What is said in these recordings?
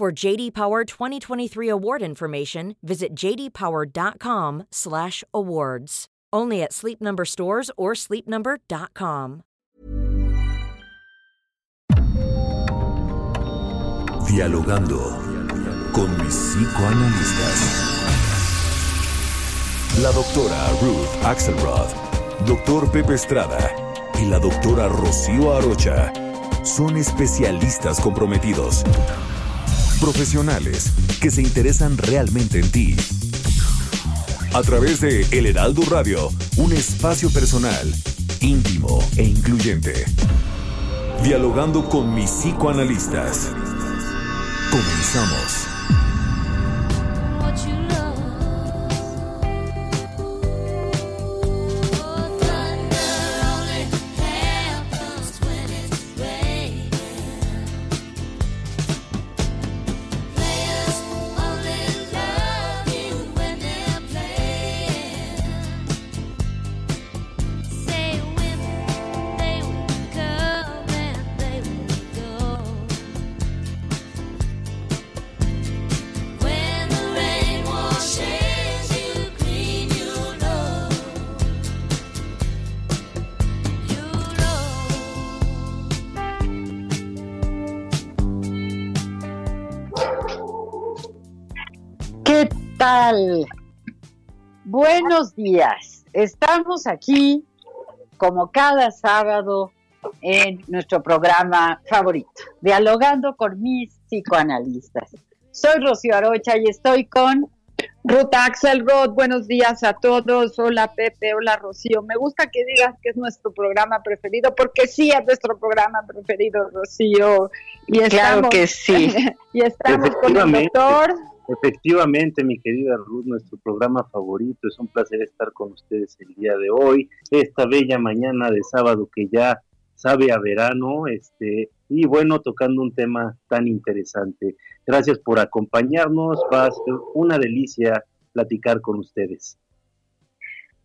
For JD Power 2023 award information, visit jdpower.com/awards. Only at Sleep Number stores or sleepnumber.com. Dialogando con mis psicoanalistas. La doctora Ruth Axelrod, doctor Pepe Estrada y la doctora Rocío Arocha son especialistas comprometidos, profesionales que se interesan realmente en ti a través de El Heraldo Radio, un espacio personal, íntimo e incluyente. Dialogando con mis psicoanalistas. Comenzamos. Tal? Buenos días. Estamos aquí como cada sábado en nuestro programa favorito, dialogando con mis psicoanalistas. Soy Rocío Arocha y estoy con Ruth Axelrod, buenos días a todos. Hola Pepe, hola Rocío. Me gusta que digas que es nuestro programa preferido, porque sí es nuestro programa preferido, Rocío. Y claro que sí. y estamos con el doctor. Efectivamente, mi querida Ruth, nuestro programa favorito. Es un placer estar con ustedes el día de hoy, esta bella mañana de sábado que ya sabe a verano, este, y bueno, tocando un tema tan interesante. Gracias por acompañarnos, va a ser una delicia platicar con ustedes.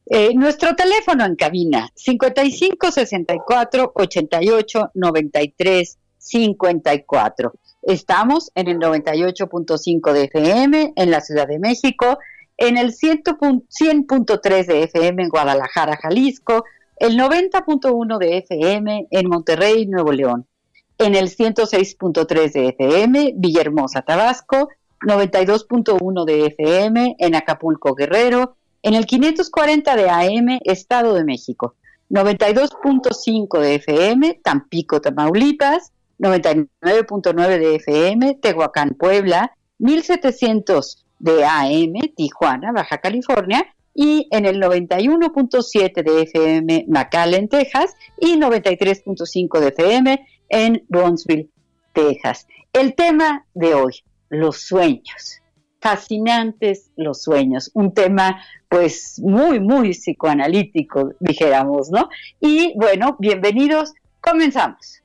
Eh, nuestro teléfono en cabina, 55 64 88 93 54. Estamos en el 98.5 de FM en la Ciudad de México, en el 100.3 de FM en Guadalajara, Jalisco, el 90.1 de FM en Monterrey, Nuevo León, en el 106.3 de FM Villahermosa, Tabasco, 92.1 de FM en Acapulco, Guerrero, en el 540 de AM Estado de México, 92.5 de FM Tampico, Tamaulipas, 99.9 de FM, Tehuacán, Puebla, 1700 de AM, Tijuana, Baja California, y en el 91.7 de FM, McAllen, Texas, y 93.5 de FM en Bronzeville, Texas. El tema de hoy, los sueños. Fascinantes los sueños, un tema pues muy, muy psicoanalítico, dijéramos, ¿no? Y bueno, bienvenidos, comenzamos.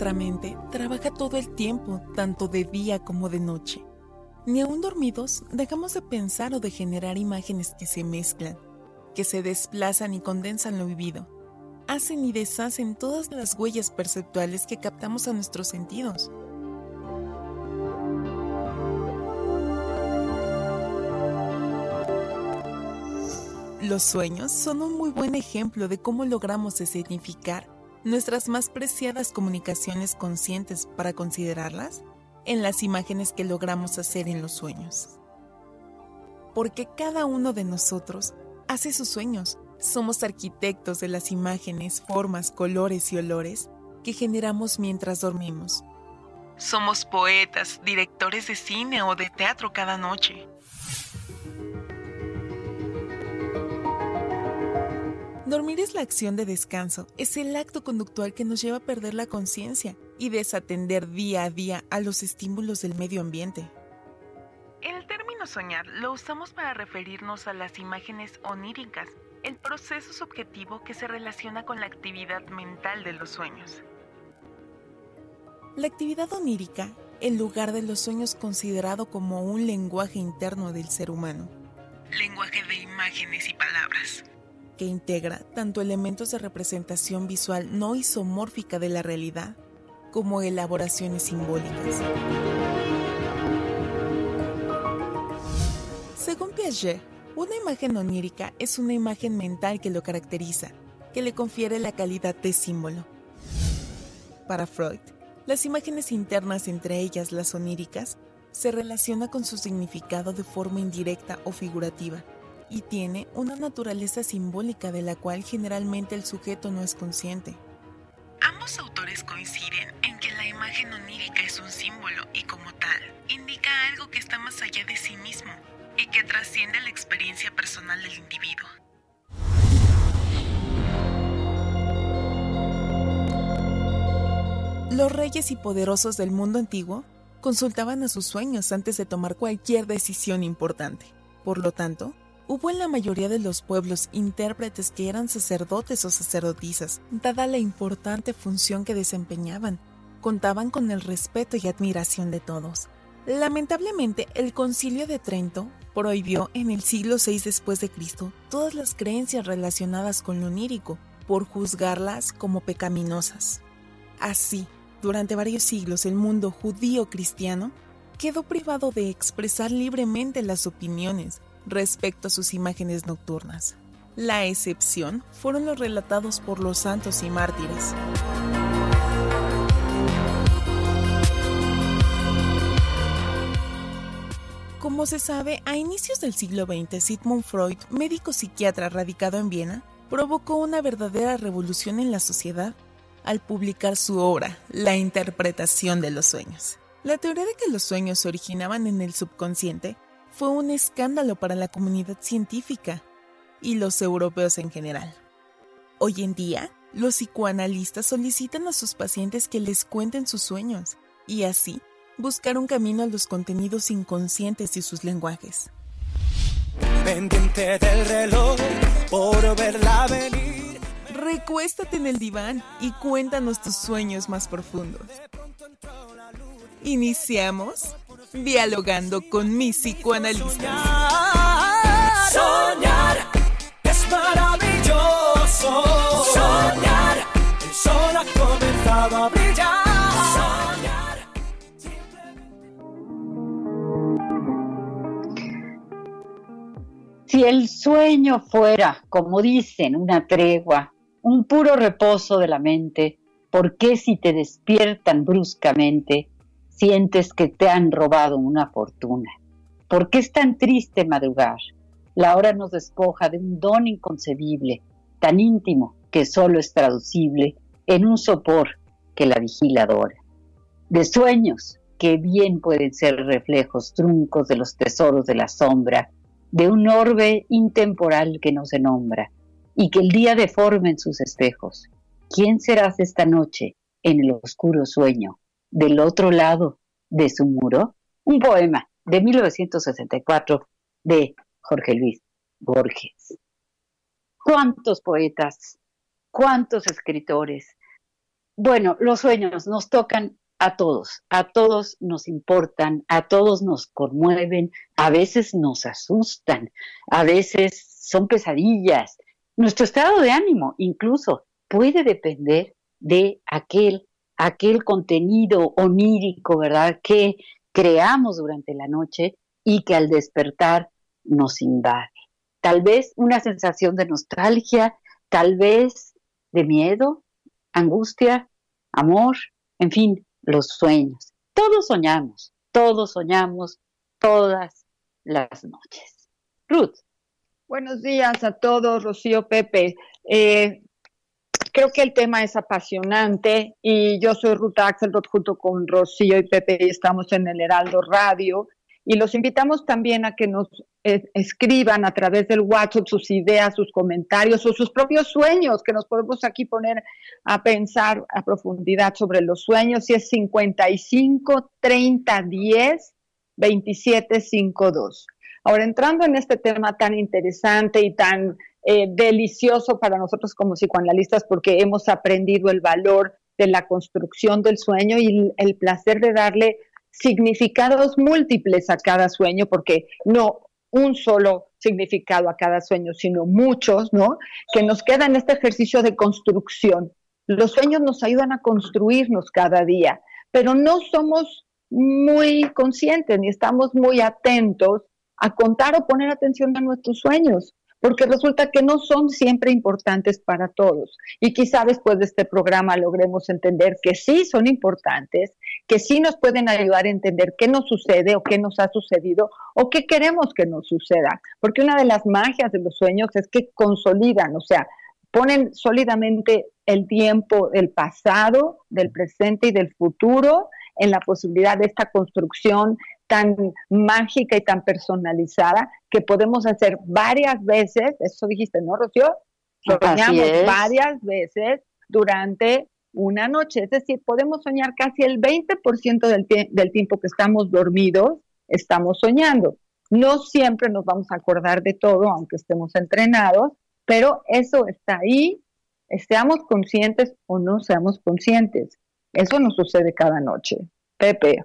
Nuestra mente trabaja todo el tiempo, tanto de día como de noche. Ni aún dormidos dejamos de pensar o de generar imágenes que se mezclan, que se desplazan y condensan lo vivido. Hacen y deshacen todas las huellas perceptuales que captamos a nuestros sentidos. Los sueños son un muy buen ejemplo de cómo logramos escenificar nuestras más preciadas comunicaciones conscientes para considerarlas en las imágenes que logramos hacer en los sueños. Porque cada uno de nosotros hace sus sueños. Somos arquitectos de las imágenes, formas, colores y olores que generamos mientras dormimos. Somos poetas, directores de cine o de teatro cada noche. Dormir es la acción de descanso, es el acto conductual que nos lleva a perder la conciencia y desatender día a día a los estímulos del medio ambiente. El término soñar lo usamos para referirnos a las imágenes oníricas, el proceso subjetivo que se relaciona con la actividad mental de los sueños. La actividad onírica, el lugar de los sueños considerado como un lenguaje interno del ser humano. Lenguaje de imágenes y palabras integra tanto elementos de representación visual no isomórfica de la realidad como elaboraciones simbólicas. Según Piaget, una imagen onírica es una imagen mental que lo caracteriza, que le confiere la calidad de símbolo. Para Freud, las imágenes internas, entre ellas las oníricas, se relaciona con su significado de forma indirecta o figurativa, y tiene una naturaleza simbólica de la cual generalmente el sujeto no es consciente. Ambos autores coinciden en que la imagen onírica es un símbolo y como tal indica algo que está más allá de sí mismo y que trasciende la experiencia personal del individuo. Los reyes y poderosos del mundo antiguo consultaban a sus sueños antes de tomar cualquier decisión importante. Por lo tanto, Hubo en la mayoría de los pueblos intérpretes que eran sacerdotes o sacerdotisas, dada la importante función que desempeñaban. Contaban con el respeto y admiración de todos. Lamentablemente, el Concilio de Trento prohibió en el siglo VI después de Cristo todas las creencias relacionadas con lo onírico, por juzgarlas como pecaminosas. Así, durante varios siglos el mundo judío cristiano quedó privado de expresar libremente las opiniones, respecto a sus imágenes nocturnas. La excepción fueron los relatados por los santos y mártires. Como se sabe, a inicios del siglo XX, Sigmund Freud, médico psiquiatra radicado en Viena, provocó una verdadera revolución en la sociedad al publicar su obra, La interpretación de los sueños. La teoría de que los sueños se originaban en el subconsciente fue un escándalo para la comunidad científica y los europeos en general. Hoy en día, los psicoanalistas solicitan a sus pacientes que les cuenten sus sueños y así buscar un camino a los contenidos inconscientes y sus lenguajes. Pendiente del reloj por verla venir. Recuéstate en el diván y cuéntanos tus sueños más profundos. Iniciamos dialogando con mis psicoanalistas. Soñar es maravilloso. Soñar, el sol ha comenzado a brillar. Si el sueño fuera, como dicen, una tregua, un puro reposo de la mente, ¿por qué si te despiertan bruscamente sientes que te han robado una fortuna. ¿Por qué es tan triste madrugar? La hora nos despoja de un don inconcebible, tan íntimo que solo es traducible en un sopor que la vigila adora. De sueños que bien pueden ser reflejos truncos de los tesoros de la sombra, de un orbe intemporal que no se nombra, y que el día deforme en sus espejos. ¿Quién serás esta noche en el oscuro sueño del otro lado de su muro, un poema de 1964 de Jorge Luis Borges. ¿Cuántos poetas? ¿Cuántos escritores? Bueno, los sueños nos tocan a todos, a todos nos importan, a todos nos conmueven, a veces nos asustan, a veces son pesadillas. Nuestro estado de ánimo incluso puede depender de aquel aquel contenido onírico, ¿verdad?, que creamos durante la noche y que al despertar nos invade. Tal vez una sensación de nostalgia, tal vez de miedo, angustia, amor, en fin, los sueños. Todos soñamos, todos soñamos todas las noches. Ruth, Buenos días a todos, Rocío Pepe. Eh, creo que el tema es apasionante y yo soy Ruta Axelrod junto con Rocío y Pepe y estamos en el Heraldo Radio y los invitamos también a que nos eh, escriban a través del WhatsApp sus ideas, sus comentarios o sus propios sueños, que nos podemos aquí poner a pensar a profundidad sobre los sueños, si es 55 30 10 27 52. Ahora, entrando en este tema tan interesante y tan eh, delicioso para nosotros como psicoanalistas, porque hemos aprendido el valor de la construcción del sueño y el placer de darle significados múltiples a cada sueño, porque no un solo significado a cada sueño, sino muchos, ¿no? Que nos queda en este ejercicio de construcción. Los sueños nos ayudan a construirnos cada día, pero no somos muy conscientes ni estamos muy atentos a contar o poner atención a nuestros sueños porque resulta que no son siempre importantes para todos. Y quizá después de este programa logremos entender que sí son importantes, que sí nos pueden ayudar a entender qué nos sucede o qué nos ha sucedido o qué queremos que nos suceda. Porque una de las magias de los sueños es que consolidan, o sea, ponen sólidamente el tiempo del pasado, del presente y del futuro en la posibilidad de esta construcción tan mágica y tan personalizada que podemos hacer varias veces, eso dijiste, ¿no, Rocío? Soñamos varias veces durante una noche, es decir, podemos soñar casi el 20% del, del tiempo que estamos dormidos, estamos soñando. No siempre nos vamos a acordar de todo, aunque estemos entrenados, pero eso está ahí, seamos conscientes o no seamos conscientes. Eso nos sucede cada noche. Pepe.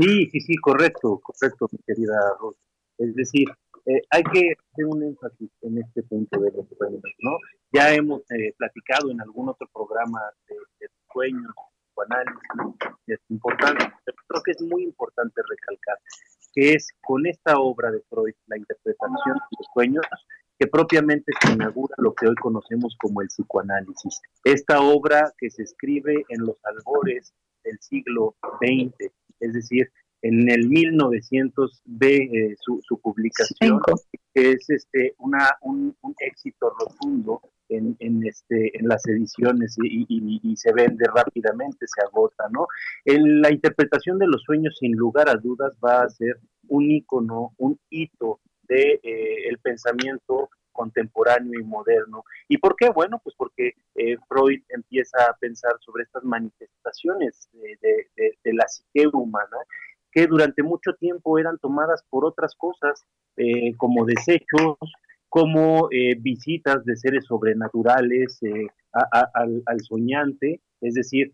Sí, sí, sí, correcto, correcto, mi querida Ruth. Es decir, eh, hay que hacer un énfasis en este punto de los sueños, ¿no? Ya hemos eh, platicado en algún otro programa de, de sueños, es importante, pero creo que es muy importante recalcar que es con esta obra de Freud, la interpretación de los sueños, que propiamente se inaugura lo que hoy conocemos como el psicoanálisis. Esta obra que se escribe en los albores del siglo XX, es decir, en el 1900 ve eh, su, publicación, que es este, una, un, éxito rotundo en, en, este, en las ediciones y, y, se vende rápidamente, se agota, ¿no? En la interpretación de los sueños, sin lugar a dudas, va a ser un ícono, un hito de eh, el pensamiento contemporáneo y moderno. ¿Y por qué? Bueno, pues porque eh, Freud empieza a pensar sobre estas manifestaciones de, la psique humana que durante mucho tiempo eran tomadas por otras cosas, eh, como desechos, como eh, visitas de seres sobrenaturales al, soñante, es decir,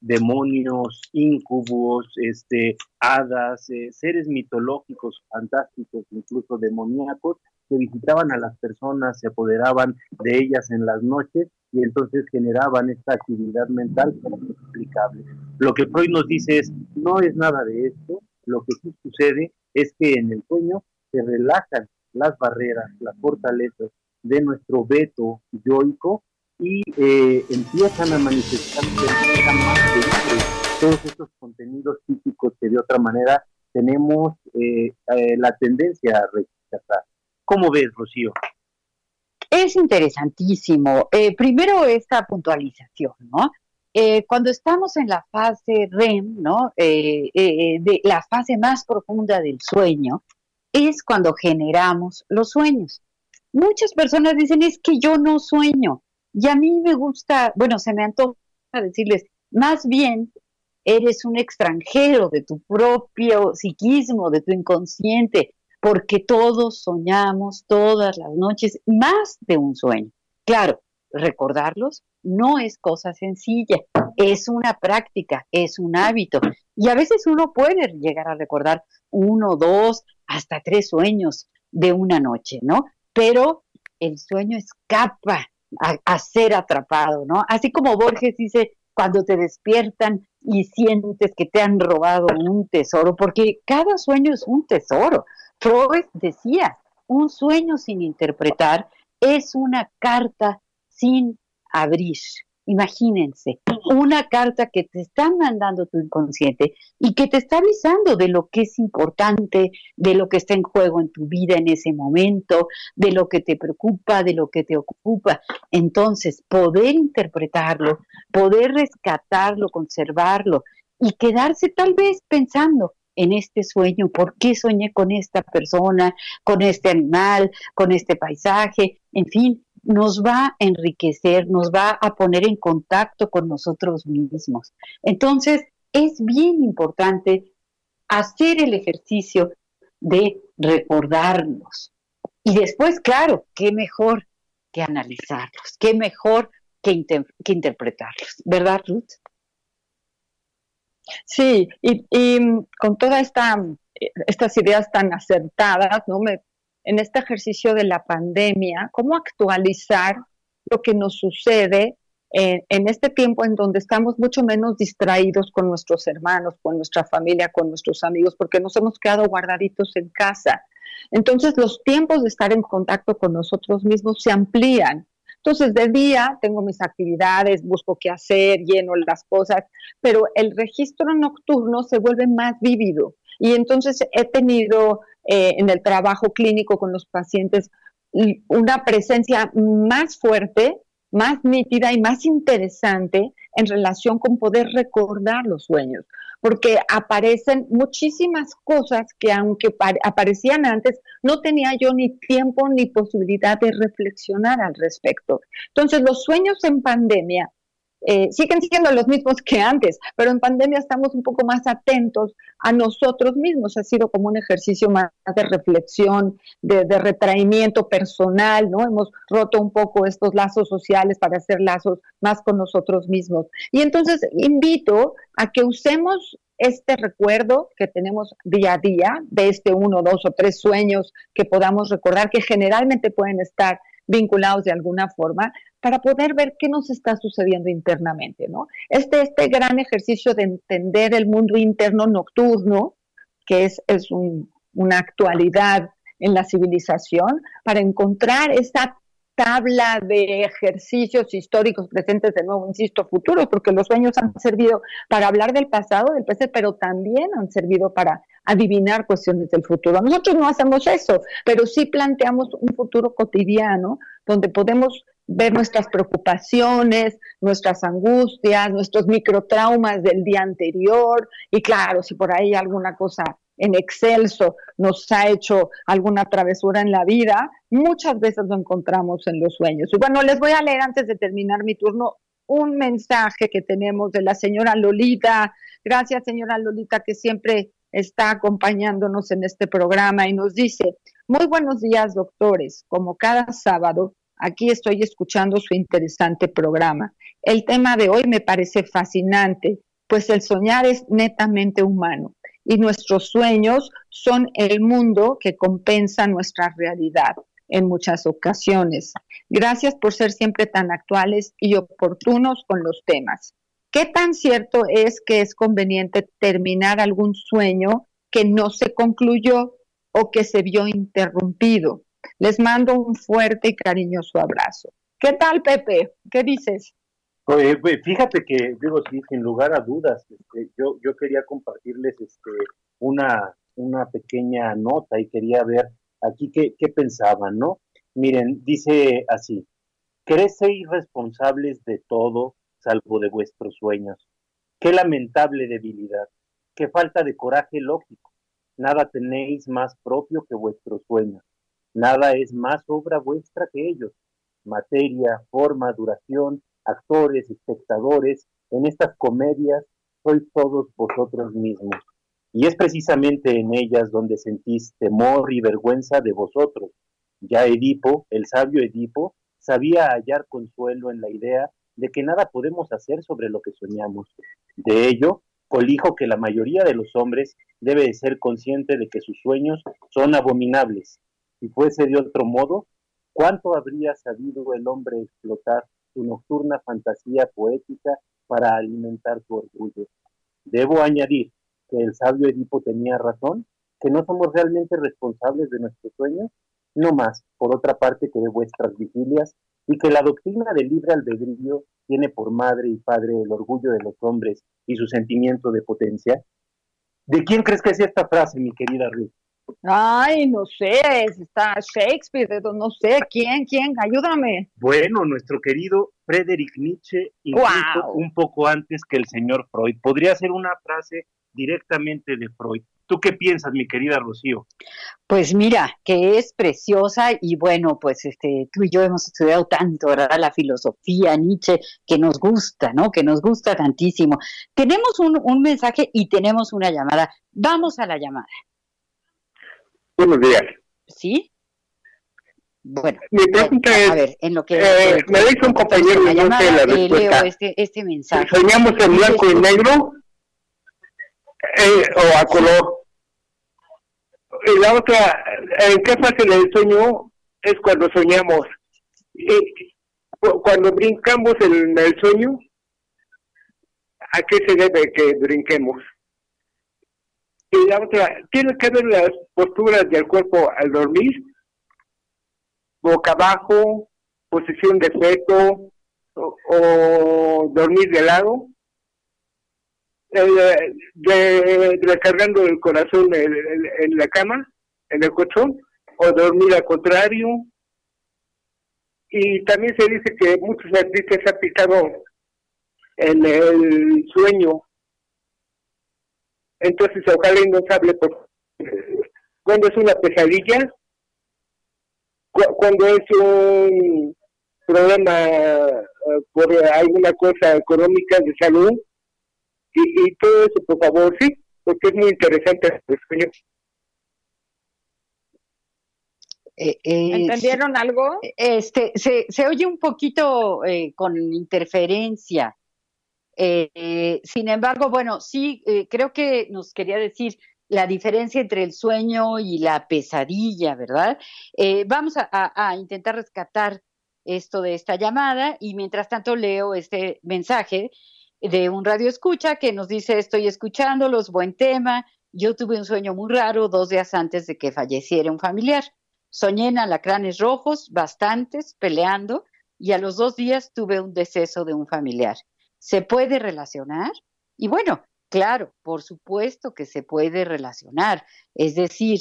demonios, incubos, este, hadas, seres mitológicos, fantásticos, incluso demoníacos, que visitaban a las personas, se apoderaban de ellas en las noches y entonces generaban esta actividad mental inexplicable. Lo que Freud nos dice es, no es nada de esto, lo que sí sucede es que en el sueño se relajan las barreras, las fortalezas de nuestro veto yoico y eh, empiezan a manifestarse todos estos contenidos físicos que de otra manera tenemos eh, eh, la tendencia a rechazar. ¿Cómo ves, Rocío? Es interesantísimo. Eh, primero esta puntualización, ¿no? Eh, cuando estamos en la fase REM, ¿no? Eh, de la fase más profunda del sueño, es cuando generamos los sueños. Muchas personas dicen, es que yo no sueño. Y a mí me gusta, bueno, se me antoja decirles, más bien eres un extranjero de tu propio psiquismo, de tu inconsciente porque todos soñamos todas las noches más de un sueño. Claro, recordarlos no es cosa sencilla, es una práctica, es un hábito. Y a veces uno puede llegar a recordar uno, dos, hasta tres sueños de una noche, ¿no? Pero el sueño escapa a, ser atrapado, ¿no? Así como Borges dice, cuando te despiertan y sientes que te han robado un tesoro, porque cada sueño es un tesoro. Freud decía, un sueño sin interpretar es una carta sin abrir. Imagínense, una carta que te está mandando tu inconsciente y que te está avisando de lo que es importante, de lo que está en juego en tu vida en ese momento, de lo que te preocupa, de lo que te ocupa. Entonces, poder interpretarlo, poder rescatarlo, conservarlo y quedarse tal vez pensando, en este sueño, por qué soñé con esta persona, con este animal, con este paisaje, en fin, nos va a enriquecer, nos va a poner en contacto con nosotros mismos. Entonces, es bien importante hacer el ejercicio de recordarnos. Y después, claro, qué mejor que analizarlos, qué mejor que, interpretarlos, ¿verdad, Ruth? Sí, y, y con todas esta, estas ideas tan acertadas, ¿no? Me en este ejercicio de la pandemia, cómo actualizar lo que nos sucede en, este tiempo en donde estamos mucho menos distraídos con nuestros hermanos, con nuestra familia, con nuestros amigos, porque nos hemos quedado guardaditos en casa. Entonces los tiempos de estar en contacto con nosotros mismos se amplían. Entonces de día tengo mis actividades, busco qué hacer, lleno las cosas, pero el registro nocturno se vuelve más vívido. Y entonces he tenido eh, en el trabajo clínico con los pacientes una presencia más fuerte, más nítida y más interesante en relación con poder recordar los sueños, porque aparecen muchísimas cosas que aunque aparecían antes, no tenía yo ni tiempo ni posibilidad de reflexionar al respecto. Entonces, los sueños en pandemia eh, siguen siendo los mismos que antes, pero en pandemia estamos un poco más atentos a nosotros mismos. Ha sido como un ejercicio más de reflexión, de, retraimiento personal, ¿no? Hemos roto un poco estos lazos sociales para hacer lazos más con nosotros mismos. Y entonces invito a que usemos este recuerdo que tenemos día a día de este uno, dos o tres sueños que podamos recordar, que generalmente pueden estar vinculados de alguna forma, para poder ver qué nos está sucediendo internamente, ¿no? Este, este gran ejercicio de entender el mundo interno nocturno, que es, es una actualidad en la civilización, para encontrar esa tabla de ejercicios históricos presentes, de nuevo, insisto, futuros, porque los sueños han servido para hablar del pasado, del presente, pero también han servido para adivinar cuestiones del futuro. Nosotros no hacemos eso, pero sí planteamos un futuro cotidiano donde podemos ver nuestras preocupaciones, nuestras angustias, nuestros microtraumas del día anterior y claro, si por ahí alguna cosa en excelso nos ha hecho alguna travesura en la vida, muchas veces lo encontramos en los sueños. Y bueno, les voy a leer antes de terminar mi turno un mensaje que tenemos de la señora Lolita. Gracias, señora Lolita, que siempre está acompañándonos en este programa y nos dice, muy buenos días, doctores. Como cada sábado, Aquí estoy escuchando su interesante programa. El tema de hoy me parece fascinante, pues el soñar es netamente humano y nuestros sueños son el mundo que compensa nuestra realidad en muchas ocasiones. Gracias por ser siempre tan actuales y oportunos con los temas. ¿Qué tan cierto es que es conveniente terminar algún sueño que no se concluyó o que se vio interrumpido? Les mando un fuerte y cariñoso abrazo. ¿Qué tal, Pepe? ¿Qué dices? Pues, fíjate que, digo, sí, sin lugar a dudas, este, yo, yo quería compartirles este, una, una pequeña nota y quería ver aquí qué, qué pensaban, ¿no? Miren, dice así, crece irresponsables de todo salvo de vuestros sueños. Qué lamentable debilidad, qué falta de coraje lógico. Nada tenéis más propio que vuestros sueños. Nada es más obra vuestra que ellos. Materia, forma, duración, actores, espectadores, en estas comedias sois todos vosotros mismos. Y es precisamente en ellas donde sentís temor y vergüenza de vosotros. Ya Edipo, el sabio Edipo, sabía hallar consuelo en la idea de que nada podemos hacer sobre lo que soñamos. De ello, colijo que la mayoría de los hombres debe de ser consciente de que sus sueños son abominables, si fuese de otro modo, ¿cuánto habría sabido el hombre explotar su nocturna fantasía poética para alimentar su orgullo? Debo añadir que el sabio Edipo tenía razón, que no somos realmente responsables de nuestros sueños, no más, por otra parte, que de vuestras vigilias y que la doctrina del libre albedrío tiene por madre y padre el orgullo de los hombres y su sentimiento de potencia? ¿De quién crees que es esta frase, mi querida Ruth? Ay, no sé, está Shakespeare, no sé, ¿quién, quién? Ayúdame. Bueno, nuestro querido Friedrich Nietzsche, incluso un poco antes que el señor Freud. Podría ser una frase directamente de Freud. ¿Tú qué piensas, mi querida Rocío? Pues mira, que es preciosa y bueno, pues este, tú y yo hemos estudiado tanto, ¿verdad? La filosofía, Nietzsche, que nos gusta, ¿no? Que nos gusta tantísimo. Tenemos un, un mensaje y tenemos una llamada. Vamos a la llamada. Buenos días. ¿Sí? Bueno, mi pregunta es, a ver, en lo que eh, me dice un compañero y no sé la respuesta. Leo este, este mensaje. ¿Soñamos en blanco y negro eh, o a color? Y la otra, ¿en qué fase del sueño es cuando soñamos? Y, cuando brincamos en el sueño, ¿a qué se debe que brinquemos? Y la otra, tiene que ver las posturas del cuerpo al dormir, boca abajo, posición de feto o, dormir de lado, eh, de, recargando el corazón en, la cama, en el colchón, o dormir al contrario. Y también se dice que muchos artistas han picado en el sueño entonces, ojalá y nos hable por cuando es una pesadilla, cuando es un problema eh, por alguna cosa económica de salud, y, todo eso, por favor, sí, porque es muy interesante el sueño. Eh, eh, ¿Entendieron algo? Este, se, se oye un poquito con interferencia. Eh, sin embargo, bueno, sí, eh, creo que nos quería decir la diferencia entre el sueño y la pesadilla, ¿verdad? Eh, vamos a, intentar rescatar esto de esta llamada y mientras tanto leo este mensaje de un radio escucha que nos dice estoy escuchándolos, buen tema. Yo tuve un sueño muy raro dos días antes de que falleciera un familiar. Soñé en alacranes rojos, bastantes, peleando, y a los dos días tuve un deceso de un familiar se puede relacionar. Y bueno, claro, por supuesto que se puede relacionar. Es decir,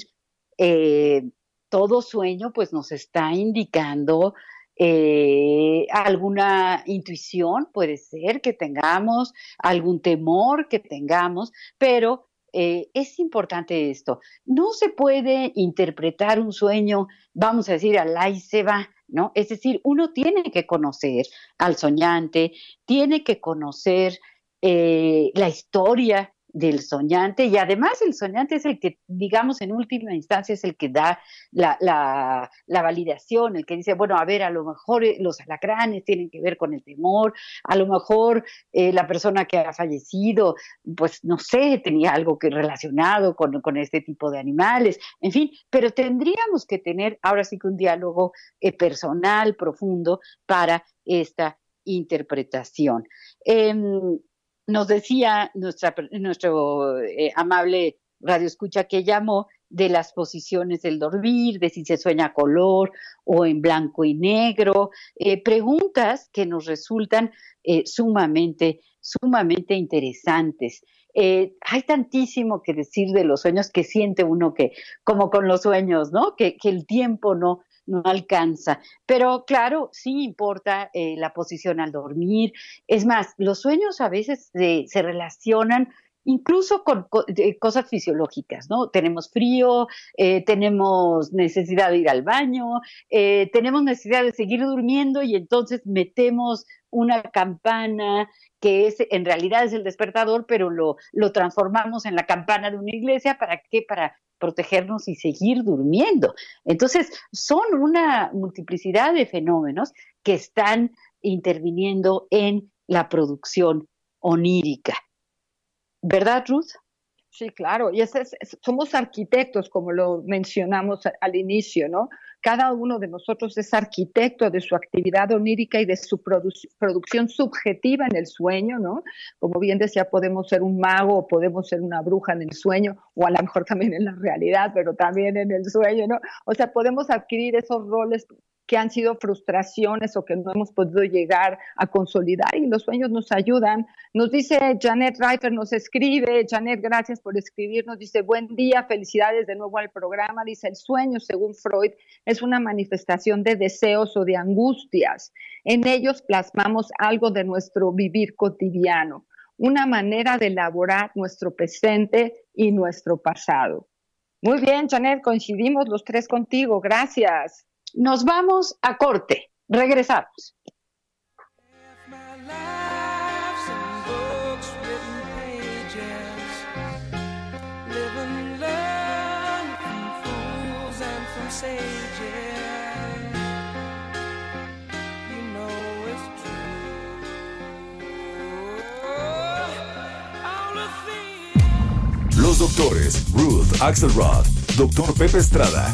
eh, todo sueño pues nos está indicando eh, alguna intuición, puede ser que tengamos, algún temor que tengamos, pero eh, es importante esto. No se puede interpretar un sueño, vamos a decir, al y se va. ¿no? Es decir, uno tiene que conocer al soñante, tiene que conocer eh, la historia del soñante y además el soñante es el que, digamos, en última instancia es el que da la, la, validación, el que dice, bueno, a ver, a lo mejor eh, los alacranes tienen que ver con el temor, a lo mejor eh, la persona que ha fallecido, pues no sé, tenía algo que relacionado con, con, este tipo de animales, en fin, pero tendríamos que tener ahora sí que un diálogo eh, personal, profundo para esta interpretación. Em, nos decía nuestro eh, amable radio escucha que llamó de las posiciones del dormir, de si se sueña color o en blanco y negro, eh, preguntas que nos resultan eh, sumamente, sumamente interesantes. hay tantísimo que decir de los sueños que siente uno que, como con los sueños, ¿no? Que, que el tiempo no, no alcanza. Pero claro, sí importa eh, la posición al dormir. Es más, los sueños a veces se relacionan incluso con, cosas fisiológicas, ¿no? Tenemos frío, eh, tenemos necesidad de ir al baño, eh, tenemos necesidad de seguir durmiendo y entonces metemos una campana que es en realidad es el despertador, pero lo, lo transformamos en la campana de una iglesia, ¿para qué? Para protegernos y seguir durmiendo. Entonces, son una multiplicidad de fenómenos que están interviniendo en la producción onírica. ¿Verdad, Ruth? Sí, claro, y somos arquitectos, como lo mencionamos al inicio, ¿no? Cada uno de nosotros es arquitecto de su actividad onírica y de su producción subjetiva en el sueño, ¿no? Como bien decía, podemos ser un mago o podemos ser una bruja en el sueño, o a lo mejor también en la realidad, pero también en el sueño, ¿no? O sea, podemos adquirir esos roles que han sido frustraciones o que no hemos podido llegar a consolidar y los sueños nos ayudan. Nos dice Janet Reifer, nos escribe, Janet, gracias por escribirnos, dice, buen día, felicidades de nuevo al programa, dice, el sueño, según Freud, es una manifestación de deseos o de angustias. En ellos plasmamos algo de nuestro vivir cotidiano, una manera de elaborar nuestro presente y nuestro pasado. Muy bien, Janet, coincidimos los tres contigo, gracias. Nos vamos a corte. Regresamos. Los doctores Ruth Axelrod doctor Pepe Estrada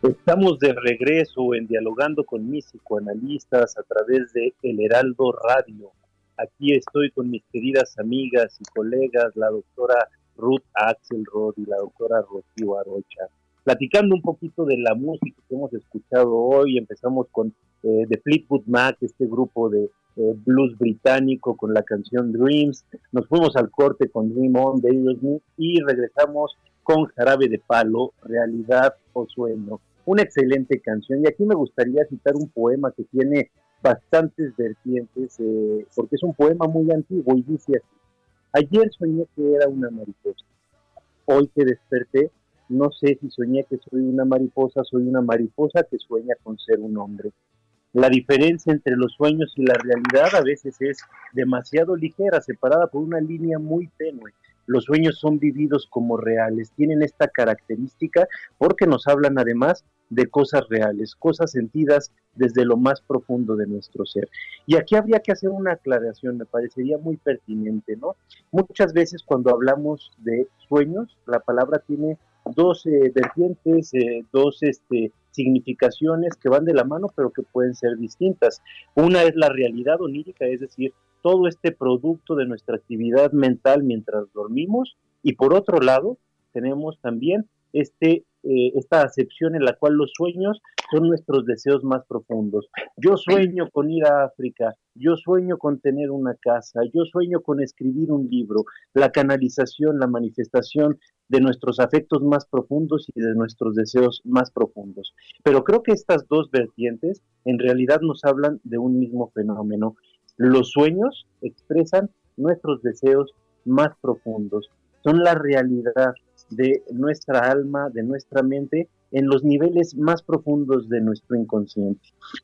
Estamos de regreso en dialogando con mis psicoanalistas a través de El Heraldo Radio. Aquí estoy con mis queridas amigas y colegas, la doctora Ruth Axelrod y la doctora Rocío Arocha, platicando un poquito de la música que hemos escuchado hoy. Empezamos con eh, The Fleetwood Mac, este grupo de eh, blues británico con la canción Dreams. Nos fuimos al corte con Dream On de ellos y regresamos con Jarabe de Palo, Realidad o Sueño una excelente canción. Y aquí me gustaría citar un poema que tiene bastantes vertientes, eh, porque es un poema muy antiguo y dice así. Ayer soñé que era una mariposa. Hoy que desperté, no sé si soñé que soy una mariposa, soy una mariposa que sueña con ser un hombre. La diferencia entre los sueños y la realidad a veces es demasiado ligera, separada por una línea muy tenue. Los sueños son vividos como reales, tienen esta característica porque nos hablan además de cosas reales, cosas sentidas desde lo más profundo de nuestro ser. Y aquí habría que hacer una aclaración, me parecería muy pertinente, ¿no? Muchas veces cuando hablamos de sueños, la palabra tiene dos eh, vertientes, eh, dos este, significaciones que van de la mano, pero que pueden ser distintas. Una es la realidad onírica, es decir, todo este producto de nuestra actividad mental mientras dormimos, y por otro lado, tenemos también este eh, esta acepción en la cual los sueños son nuestros deseos más profundos. Yo sueño con ir a África, yo sueño con tener una casa, yo sueño con escribir un libro, la canalización, la manifestación de nuestros afectos más profundos y de nuestros deseos más profundos. Pero creo que estas dos vertientes en realidad nos hablan de un mismo fenómeno. Los sueños expresan nuestros deseos más profundos, son la realidad de nuestra alma, de nuestra mente, en los niveles más profundos de nuestro inconsciente.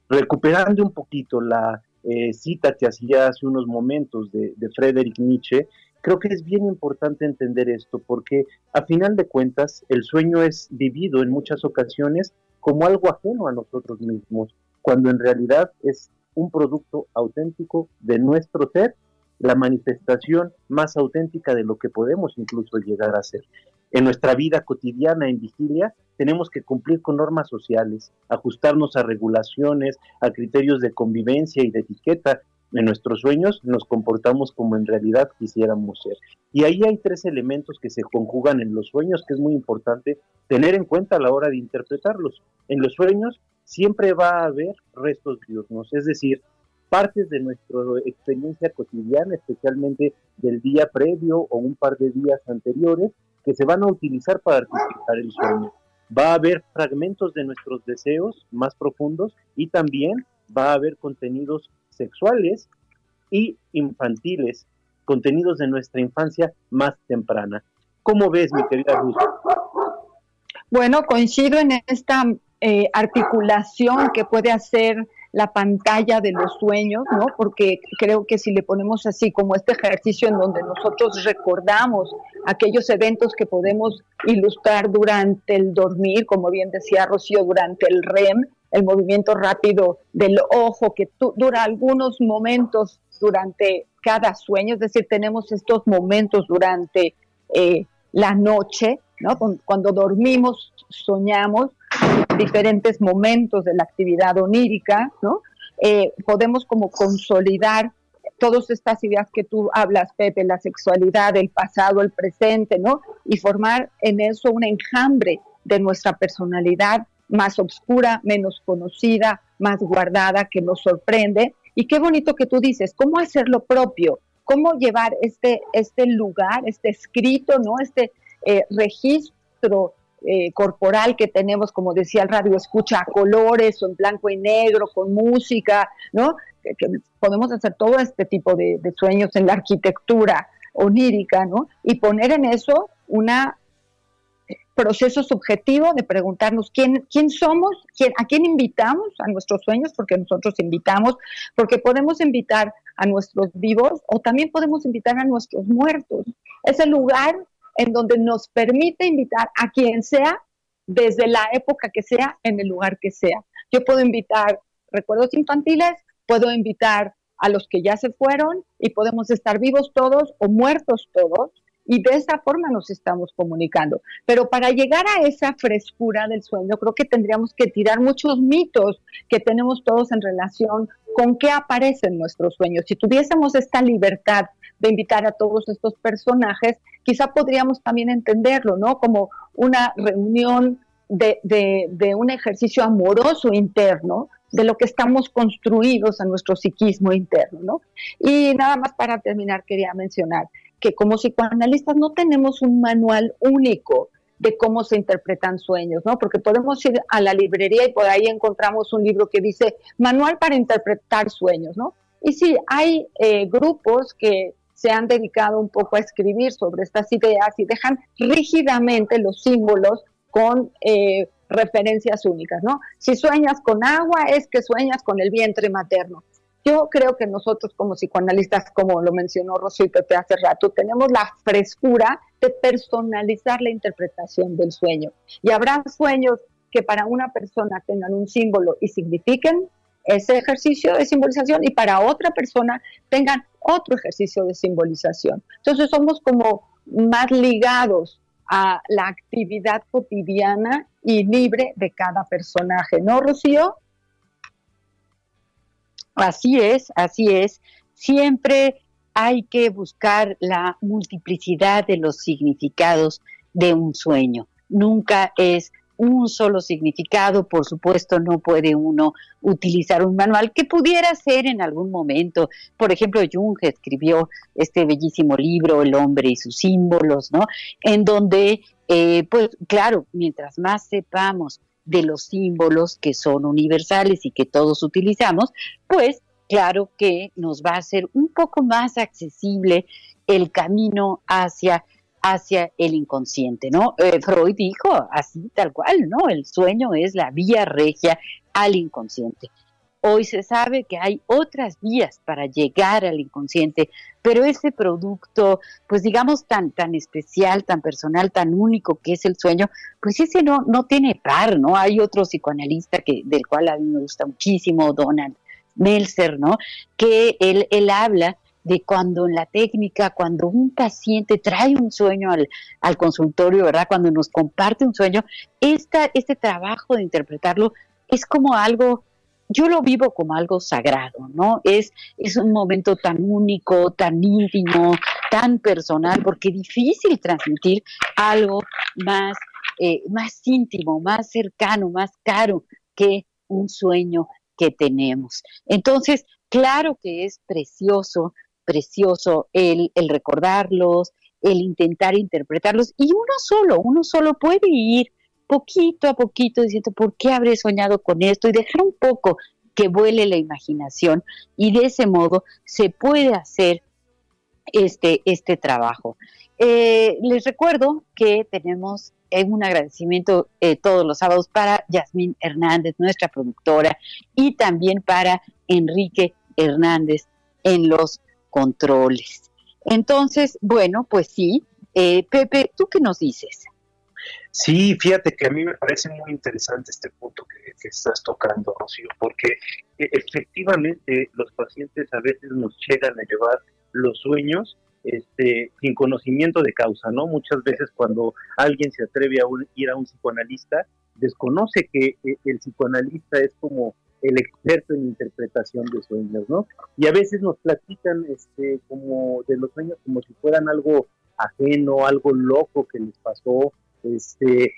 Recuperando un poquito la eh, cita que hacía hace unos momentos de, de Friedrich Nietzsche, creo que es bien importante entender esto, porque a final de cuentas el sueño es vivido en muchas ocasiones como algo ajeno a nosotros mismos, cuando en realidad es un producto auténtico de nuestro ser, la manifestación más auténtica de lo que podemos incluso llegar a ser. En nuestra vida cotidiana, en vigilia, tenemos que cumplir con normas sociales, ajustarnos a regulaciones, a criterios de convivencia y de etiqueta. En nuestros sueños nos comportamos como en realidad quisiéramos ser. Y ahí hay tres elementos que se conjugan en los sueños que es muy importante tener en cuenta a la hora de interpretarlos. En los sueños siempre va a haber restos diurnos, es decir, partes de nuestra experiencia cotidiana, especialmente del día previo o un par de días anteriores, que se van a utilizar para articular el sueño. Va a haber fragmentos de nuestros deseos más profundos y también va a haber contenidos sexuales y infantiles, contenidos de nuestra infancia más temprana. ¿Cómo ves, mi querida? Bueno, coincido en esta eh, articulación que puede hacer la pantalla de los sueños, ¿no? Porque creo que si le ponemos así como este ejercicio en donde nosotros recordamos aquellos eventos que podemos ilustrar durante el dormir, como bien decía Rocío, durante el REM, el movimiento rápido del ojo que dura algunos momentos durante cada sueño, es decir, tenemos estos momentos durante eh, la noche, ¿no? Cuando dormimos, soñamos, diferentes momentos de la actividad onírica, ¿no? Eh, podemos como consolidar todas estas ideas que tú hablas, Pepe, la sexualidad, el pasado, el presente, ¿no? Y formar en eso un enjambre de nuestra personalidad más oscura, menos conocida, más guardada, que nos sorprende. Y qué bonito que tú dices, ¿cómo hacer lo propio? ¿Cómo llevar este, este lugar, este escrito, ¿no? Este eh, registro eh, corporal que tenemos, como decía el radio, escucha a colores o en blanco y negro, con música, ¿no? Que, podemos hacer todo este tipo de, sueños en la arquitectura onírica, ¿no? Y poner en eso un proceso subjetivo de preguntarnos quién, quién somos, quién, a quién invitamos a nuestros sueños, porque nosotros invitamos, porque podemos invitar a nuestros vivos o también podemos invitar a nuestros muertos. Es el lugar en donde nos permite invitar a quien sea, desde la época que sea, en el lugar que sea. Yo puedo invitar recuerdos infantiles, puedo invitar a los que ya se fueron y podemos estar vivos todos o muertos todos y de esa forma nos estamos comunicando. Pero para llegar a esa frescura del sueño, creo que tendríamos que tirar muchos mitos que tenemos todos en relación con qué aparece en nuestros sueños. Si tuviésemos esta libertad de invitar a todos estos personajes, quizá podríamos también entenderlo, ¿no? Como una reunión de, de, un ejercicio amoroso interno, de lo que estamos construidos a nuestro psiquismo interno, ¿no? Y nada más para terminar, quería mencionar que como psicoanalistas no tenemos un manual único de cómo se interpretan sueños, ¿no? Porque podemos ir a la librería y por ahí encontramos un libro que dice Manual para interpretar sueños, ¿no? Y sí, hay eh, grupos que se han dedicado un poco a escribir sobre estas ideas y dejan rígidamente los símbolos con eh, referencias únicas, ¿no? Si sueñas con agua es que sueñas con el vientre materno. Yo creo que nosotros como psicoanalistas, como lo mencionó Rocío y Pepe hace rato, tenemos la frescura de personalizar la interpretación del sueño. Y habrá sueños que para una persona tengan un símbolo y signifiquen ese ejercicio de simbolización y para otra persona tengan otro ejercicio de simbolización. Entonces somos como más ligados a la actividad cotidiana y libre de cada personaje, ¿no, Rocío? Así es, así es. Siempre hay que buscar la multiplicidad de los significados de un sueño. Nunca es un solo significado, por supuesto no puede uno utilizar un manual que pudiera ser en algún momento. Por ejemplo, Jung escribió este bellísimo libro, El hombre y sus símbolos, ¿no? En donde, eh, pues claro, mientras más sepamos de los símbolos que son universales y que todos utilizamos, pues claro que nos va a ser un poco más accesible el camino hacia hacia el inconsciente, ¿no? Eh, Freud dijo así tal cual, ¿no? El sueño es la vía regia al inconsciente. Hoy se sabe que hay otras vías para llegar al inconsciente, pero ese producto, pues digamos tan tan especial, tan personal, tan único que es el sueño, pues ese no no tiene par, ¿no? Hay otro psicoanalista que del cual a mí me gusta muchísimo, Donald Melzer, ¿no? Que él, él habla de cuando en la técnica, cuando un paciente trae un sueño al, al consultorio, ¿verdad? Cuando nos comparte un sueño, esta, este trabajo de interpretarlo es como algo, yo lo vivo como algo sagrado, ¿no? Es, es un momento tan único, tan íntimo, tan personal, porque es difícil transmitir algo más, eh, más íntimo, más cercano, más caro que un sueño que tenemos. Entonces, claro que es precioso precioso el, el recordarlos, el intentar interpretarlos, y uno solo, uno solo puede ir poquito a poquito diciendo, ¿por qué habré soñado con esto? Y dejar un poco que vuele la imaginación y de ese modo se puede hacer este, este trabajo. Eh, les recuerdo que tenemos un agradecimiento eh, todos los sábados para Yasmín Hernández, nuestra productora, y también para Enrique Hernández en los controles. Entonces, bueno, pues sí. Eh, Pepe, ¿tú qué nos dices? Sí, fíjate que a mí me parece muy interesante este punto que, estás tocando, Rocío, porque eh, efectivamente los pacientes a veces nos llegan a llevar los sueños este, sin conocimiento de causa, ¿no? Muchas veces cuando alguien se atreve a ir a un psicoanalista, desconoce que eh, el psicoanalista es como el experto en interpretación de sueños, ¿no? Y a veces nos platican este, como de los sueños como si fueran algo ajeno, algo loco que les pasó, este,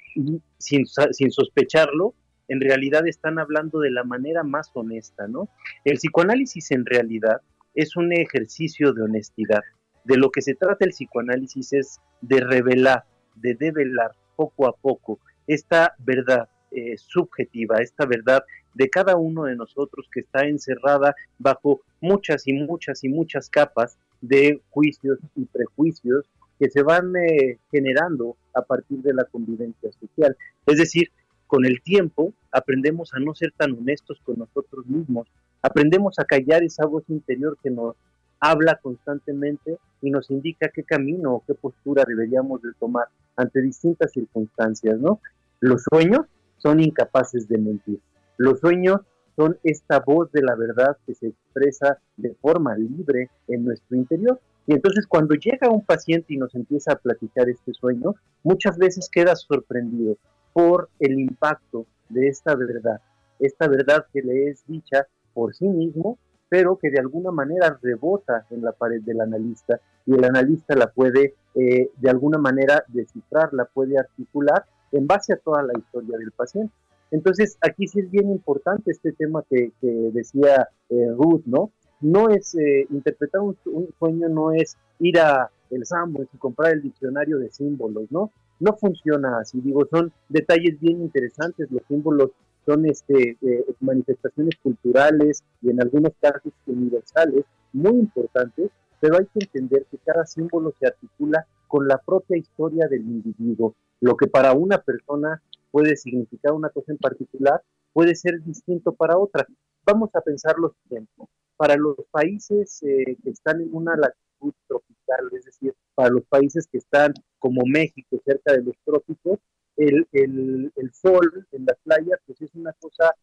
sin sospecharlo, en realidad están hablando de la manera más honesta, ¿no? El psicoanálisis en realidad es un ejercicio de honestidad. De lo que se trata el psicoanálisis es de revelar, de develar poco a poco esta verdad eh, subjetiva, esta verdad de cada uno de nosotros que está encerrada bajo muchas y muchas y muchas capas de juicios y prejuicios que se van eh, generando a partir de la convivencia social. Es decir, con el tiempo aprendemos a no ser tan honestos con nosotros mismos, aprendemos a callar esa voz interior que nos habla constantemente y nos indica qué camino o qué postura deberíamos de tomar ante distintas circunstancias, ¿no? Los sueños son incapaces de mentir. Los sueños son esta voz de la verdad que se expresa de forma libre en nuestro interior. Y entonces cuando llega un paciente y nos empieza a platicar este sueño, muchas veces queda sorprendido por el impacto de esta verdad, esta verdad que le es dicha por sí mismo, pero que de alguna manera rebota en la pared del analista y el analista la puede eh, de alguna manera descifrar, la puede articular en base a toda la historia del paciente. Entonces, aquí sí es bien importante este tema que, decía eh, Ruth, ¿no? No es, eh, interpretar un, sueño no es ir a el Sambors y comprar el diccionario de símbolos, ¿no? No funciona así, digo, son detalles bien interesantes, los símbolos son este, eh, manifestaciones culturales y en algunos casos universales, muy importantes, pero hay que entender que cada símbolo se articula con la propia historia del individuo. Lo que para una persona puede significar una cosa en particular, puede ser distinto para otra. Vamos a pensar lo siguiente. Para los países eh, que están en una latitud tropical, es decir, para los países que están como México, cerca de los trópicos, el, el, el, sol en las playas pues es una cosa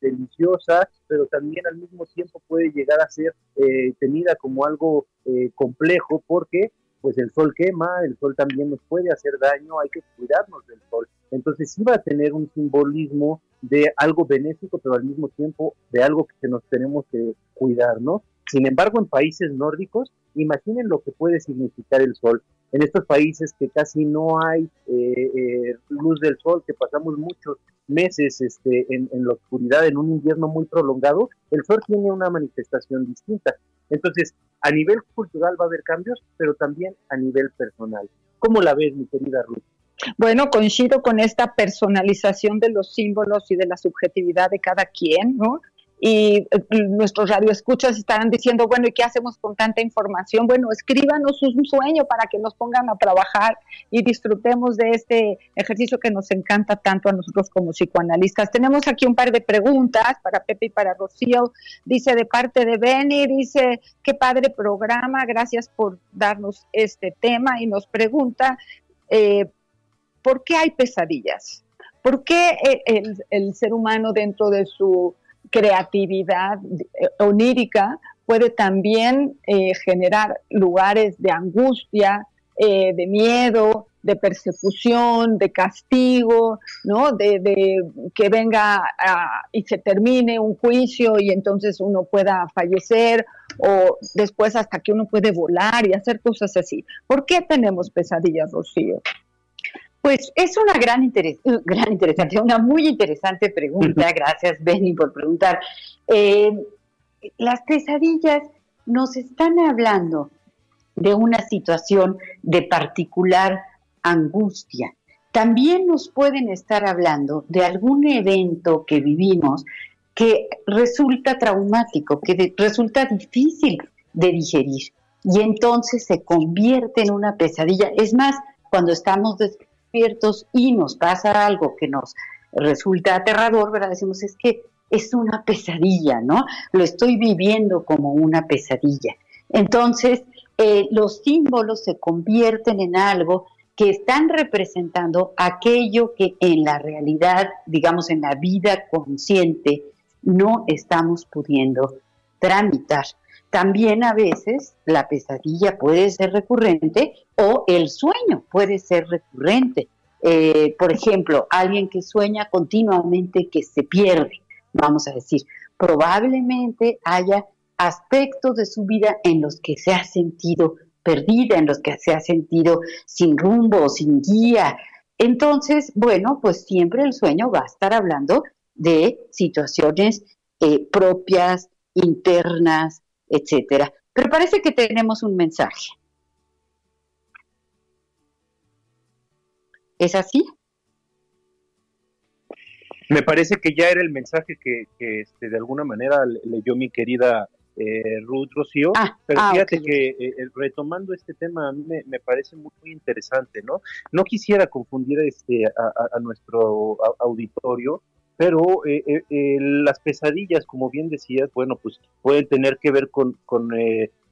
deliciosa, pero también al mismo tiempo puede llegar a ser eh, tenida como algo eh, complejo porque pues el sol quema, el sol también nos puede hacer daño, hay que cuidarnos del sol. Entonces sí va a tener un simbolismo de algo benéfico, pero al mismo tiempo de algo que nos tenemos que cuidar, ¿no? Sin embargo, en países nórdicos, imaginen lo que puede significar el sol. En estos países que casi no hay eh, eh, luz del sol, que pasamos muchos meses este, en, en la oscuridad, en un invierno muy prolongado, el sol tiene una manifestación distinta. Entonces, a nivel cultural va a haber cambios, pero también a nivel personal. ¿Cómo la ves, mi querida Ruth? Bueno, coincido con esta personalización de los símbolos y de la subjetividad de cada quien, ¿no? y eh, nuestros radioescuchas estarán diciendo, bueno, ¿y qué hacemos con tanta información? Bueno, escríbanos un sueño para que nos pongan a trabajar y disfrutemos de este ejercicio que nos encanta tanto a nosotros como psicoanalistas. Tenemos aquí un par de preguntas para Pepe y para Rocío. Dice de parte de Benny, dice, qué padre programa, gracias por darnos este tema y nos pregunta, eh, ¿por qué hay pesadillas? ¿Por qué eh, el ser humano dentro de su creatividad eh, onírica puede también eh, generar lugares de angustia, de miedo, de persecución, de castigo, ¿no? De, que venga y se termine un juicio y entonces uno pueda fallecer o después hasta que uno puede volar y hacer cosas así. ¿Por qué tenemos pesadillas, Rocío? Pues es una gran, interés, gran interesante, una muy interesante pregunta. Gracias, Benny, por preguntar. Eh, las pesadillas nos están hablando de una situación de particular angustia. También nos pueden estar hablando de algún evento que vivimos que resulta traumático, que resulta difícil de digerir y entonces se convierte en una pesadilla. Es más, cuando estamos y nos pasa algo que nos resulta aterrador, ¿verdad? Decimos, es que es una pesadilla, ¿no? Lo estoy viviendo como una pesadilla. Entonces, eh, los símbolos se convierten en algo que están representando aquello que en la realidad, digamos, en la vida consciente, no estamos pudiendo tramitar. También a veces la pesadilla puede ser recurrente o el sueño puede ser recurrente. Eh, por ejemplo, alguien que sueña continuamente que se pierde, vamos a decir, probablemente haya aspectos de su vida en los que se ha sentido perdida, en los que se ha sentido sin rumbo, sin guía. Entonces, bueno, pues siempre el sueño va a estar hablando de situaciones eh, propias, internas, etcétera. Pero parece que tenemos un mensaje. ¿Es así? Me parece que ya era el mensaje que, este, de alguna manera leyó mi querida eh, Ruth Rocío, ah, pero ah, fíjate que eh, eh, retomando este tema a mí me, parece muy, interesante, ¿no? No quisiera confundir este, a, nuestro auditorio, pero las pesadillas, como bien decías, bueno, pues pueden tener que ver con, con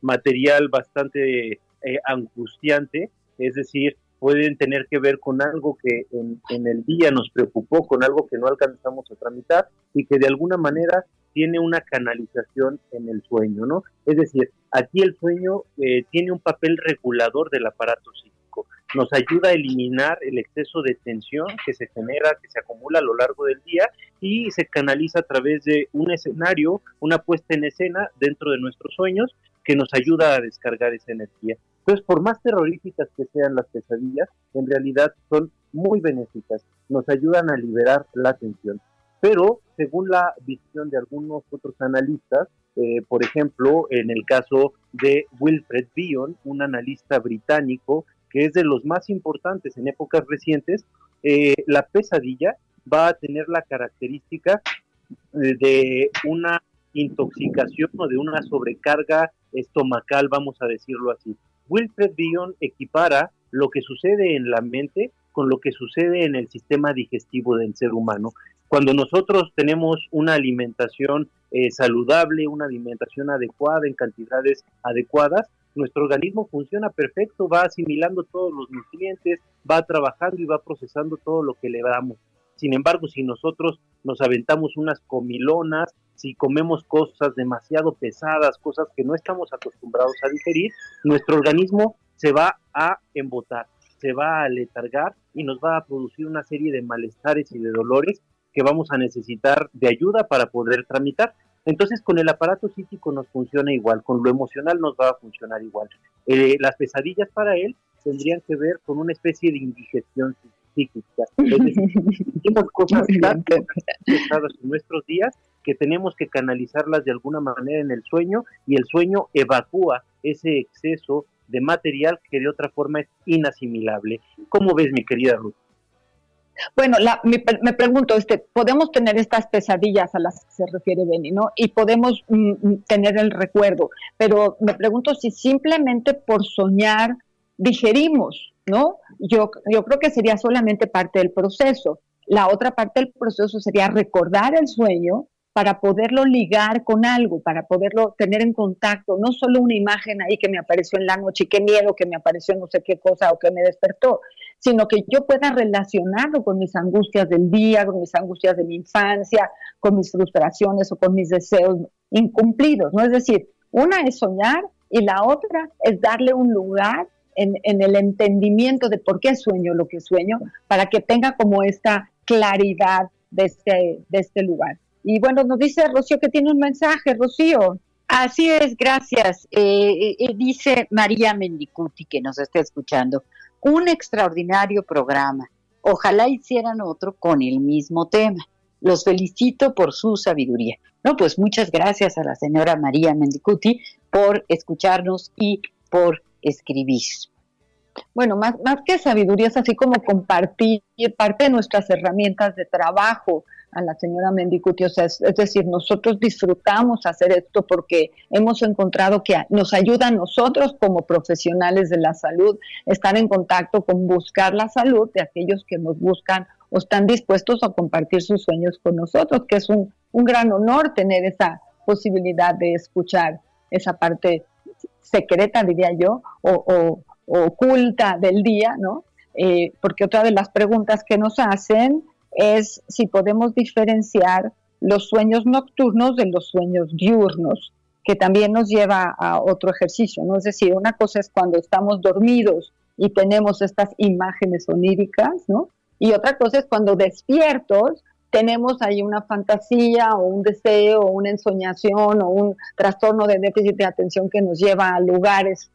material bastante angustiante, es decir, pueden tener que ver con algo que en, en, el día nos preocupó, con algo que no alcanzamos a tramitar y que de alguna manera tiene una canalización en el sueño, ¿no? Es decir, aquí el sueño eh, tiene un papel regulador del aparato psíquico, nos ayuda a eliminar el exceso de tensión que se genera, que se acumula a lo largo del día y se canaliza a través de un escenario, una puesta en escena dentro de nuestros sueños que nos ayuda a descargar esa energía. Entonces, por más terroríficas que sean las pesadillas, en realidad son muy benéficas, nos ayudan a liberar la tensión pero según la visión de algunos otros analistas, eh, por ejemplo, en el caso de Wilfred Bion, un analista británico que es de los más importantes en épocas recientes, eh, la pesadilla va a tener la característica eh, de una intoxicación o de una sobrecarga estomacal, vamos a decirlo así. Wilfred Bion equipara lo que sucede en la mente con lo que sucede en el sistema digestivo del ser humano. Cuando nosotros tenemos una alimentación eh, saludable, una alimentación adecuada en cantidades adecuadas, nuestro organismo funciona perfecto, va asimilando todos los nutrientes, va trabajando y va procesando todo lo que le damos. Sin embargo, si nosotros nos aventamos unas comilonas, si comemos cosas demasiado pesadas, cosas que no estamos acostumbrados a digerir, nuestro organismo se va a embotar, se va a letargar y nos va a producir una serie de malestares y de dolores que vamos a necesitar de ayuda para poder tramitar. Entonces, con el aparato psíquico nos funciona igual, con lo emocional nos va a funcionar igual. Eh, las pesadillas para él tendrían que ver con una especie de indigestión psíquica. Es decir, tenemos cosas tan pesadas en nuestros días que tenemos que canalizarlas de alguna manera en el sueño y el sueño evacúa ese exceso de material que de otra forma es inasimilable. ¿Cómo ves, mi querida Ruth? Bueno, me, pregunto, este, podemos tener estas pesadillas a las que se refiere Benny, ¿no? Y podemos mm, mm, tener el recuerdo, pero me pregunto si simplemente por soñar digerimos, ¿no? Yo, yo creo que sería solamente parte del proceso. La otra parte del proceso sería recordar el sueño para poderlo ligar con algo, para poderlo tener en contacto, no solo una imagen ahí que me apareció en la noche, qué miedo que me apareció no sé qué cosa o que me despertó, sino que yo pueda relacionarlo con mis angustias del día, con mis angustias de mi infancia, con mis frustraciones o con mis deseos incumplidos, ¿no? Es decir, una es soñar y la otra es darle un lugar en, en el entendimiento de por qué sueño lo que sueño, para que tenga como esta claridad de este, de este lugar. Y bueno, nos dice Rocío que tiene un mensaje, Rocío. Así es, gracias. Eh, eh, eh, dice María Mendicuti, que nos está escuchando, un extraordinario programa. Ojalá hicieran otro con el mismo tema. Los felicito por su sabiduría. No, pues muchas gracias a la señora María Mendicuti por escucharnos y por escribir. Bueno, más, más que sabiduría es así como compartir parte de nuestras herramientas de trabajo, a la señora Mendicuti. O sea, es, decir, nosotros disfrutamos hacer esto porque hemos encontrado que nos ayuda a nosotros como profesionales de la salud estar en contacto con buscar la salud de aquellos que nos buscan o están dispuestos a compartir sus sueños con nosotros, que es un, un gran honor tener esa posibilidad de escuchar esa parte secreta, diría yo, o, oculta del día, ¿no? Eh, porque otra de las preguntas que nos hacen es si podemos diferenciar los sueños nocturnos de los sueños diurnos, que también nos lleva a otro ejercicio, ¿no? Es decir, una cosa es cuando estamos dormidos y tenemos estas imágenes oníricas, ¿no? Y otra cosa es cuando despiertos tenemos ahí una fantasía o un deseo o una ensoñación o un trastorno de déficit de atención que nos lleva a lugares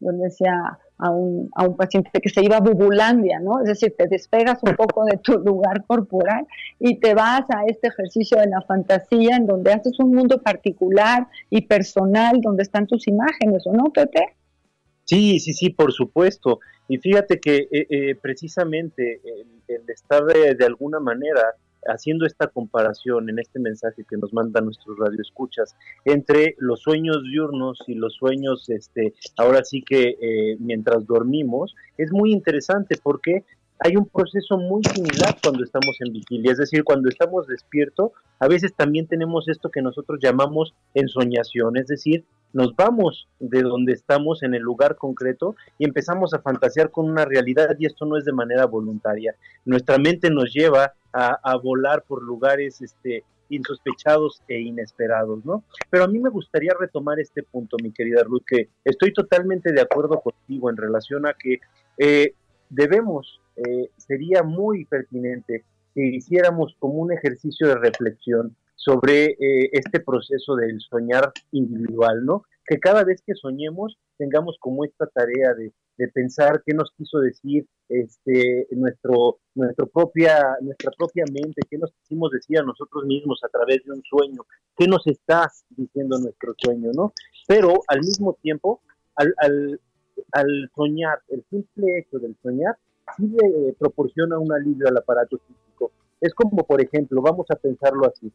donde decía a un, a un paciente que se iba a Bubulandia, ¿no? Es decir, te despegas un poco de tu lugar corporal y te vas a este ejercicio de la fantasía en donde haces un mundo particular y personal donde están tus imágenes, ¿o no, Pepe? Sí, sí, sí, por supuesto. Y fíjate que eh, eh, precisamente el, estar de alguna manera haciendo esta comparación en este mensaje que nos mandan nuestros radioescuchas entre los sueños diurnos y los sueños, este, ahora sí que eh, mientras dormimos, es muy interesante porque hay un proceso muy similar cuando estamos en vigilia, es decir, cuando estamos despiertos, a veces también tenemos esto que nosotros llamamos ensoñación, es decir, nos vamos de donde estamos en el lugar concreto y empezamos a fantasear con una realidad y esto no es de manera voluntaria. Nuestra mente nos lleva a, volar por lugares este, insospechados e inesperados, ¿no? Pero a mí me gustaría retomar este punto, mi querida Ruth, que estoy totalmente de acuerdo contigo en relación a que eh, debemos, eh, sería muy pertinente que hiciéramos como un ejercicio de reflexión sobre eh, este proceso del soñar individual, ¿no? Que cada vez que soñemos tengamos como esta tarea de, pensar qué nos quiso decir este nuestro propia nuestra propia mente, qué nos quisimos decir a nosotros mismos a través de un sueño, qué nos está diciendo nuestro sueño, ¿no? Pero al mismo tiempo, al, soñar, el simple hecho del soñar, sí le proporciona un alivio al aparato físico. Es como, por ejemplo, vamos a pensarlo así,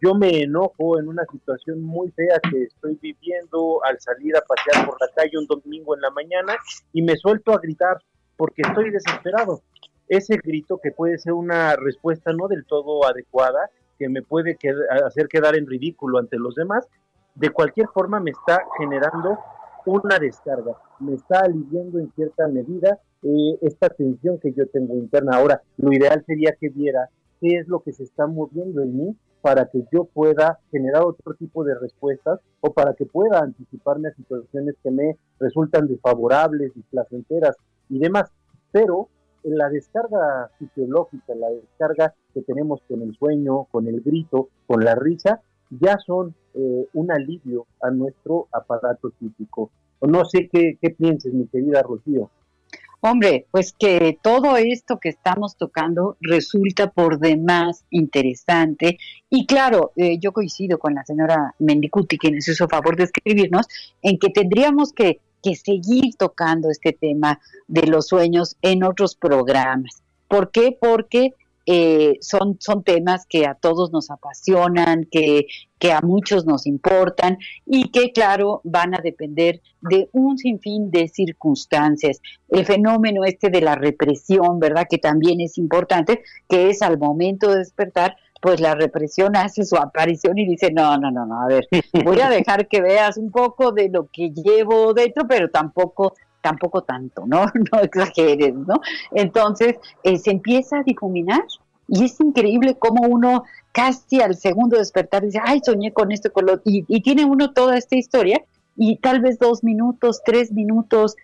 yo me enojo en una situación muy fea que estoy viviendo al salir a pasear por la calle un domingo en la mañana y me suelto a gritar porque estoy desesperado. Ese grito que puede ser una respuesta no del todo adecuada, que me puede hacer quedar en ridículo ante los demás, de cualquier forma me está generando una descarga, me está aliviando en cierta medida eh, esta tensión que yo tengo interna. Ahora, lo ideal sería que viera qué es lo que se está moviendo en mí para que yo pueda generar otro tipo de respuestas o para que pueda anticiparme a situaciones que me resultan desfavorables, displacenteras y demás. Pero en la descarga fisiológica, la descarga que tenemos con el sueño, con el grito, con la risa, ya son eh, un alivio a nuestro aparato físico. No sé qué, qué pienses, mi querida Rocío. Hombre, pues que todo esto que estamos tocando resulta por demás interesante. Y claro, eh, yo coincido con la señora Mendicuti, quien nos hizo favor de escribirnos, en que tendríamos que, que seguir tocando este tema de los sueños en otros programas. ¿Por qué? Porque eh, son, son temas que a todos nos apasionan, que, que a muchos nos importan y que, claro, van a depender de un sinfín de circunstancias. El fenómeno este de la represión, ¿verdad? Que también es importante, que es al momento de despertar, pues la represión hace su aparición y dice, no, no, no, no, a ver, voy a dejar que veas un poco de lo que llevo dentro, pero tampoco tampoco tanto, ¿no? No exageres, ¿no? Entonces eh, se empieza a difuminar y es increíble cómo uno casi al segundo despertar dice, ay, soñé con esto, con lo... Y, y tiene uno toda esta historia y tal vez dos minutos, tres minutos,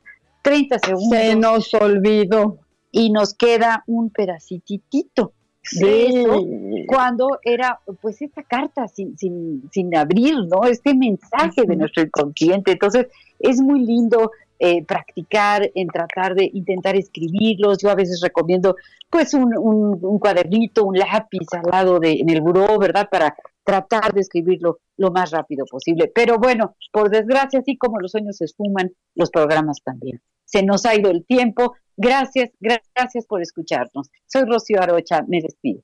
treinta segundos. Se nos olvidó. Y nos queda un pedacitito de eso cuando era pues esta carta sin, sin, sin abrir, ¿no? Este mensaje de nuestro inconsciente. Entonces es muy lindo eh, practicar en tratar de intentar escribirlos. Yo a veces recomiendo pues un, un, cuadernito, un lápiz al lado de, en el buró, ¿verdad? Para tratar de escribirlo lo más rápido posible. Pero bueno, por desgracia, así como los sueños se esfuman, los programas también. Se nos ha ido el tiempo. Gracias, gracias por escucharnos. Soy Rocío Arocha, me despido.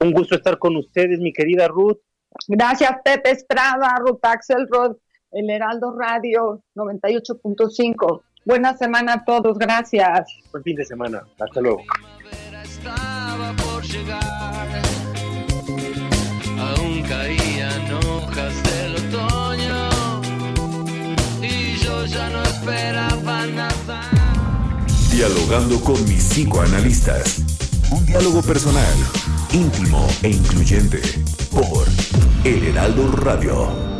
Un gusto estar con ustedes, mi querida Ruth. Gracias, Pepe Estrada, Ruth Axelrod el Heraldo Radio 98.5. Buena semana a todos, gracias. Buen fin de semana, hasta luego. Aún caían hojas del otoño y yo ya no esperaba nada. Dialogando con mis cinco analistas. Un diálogo personal, íntimo e incluyente por El Heraldo Radio.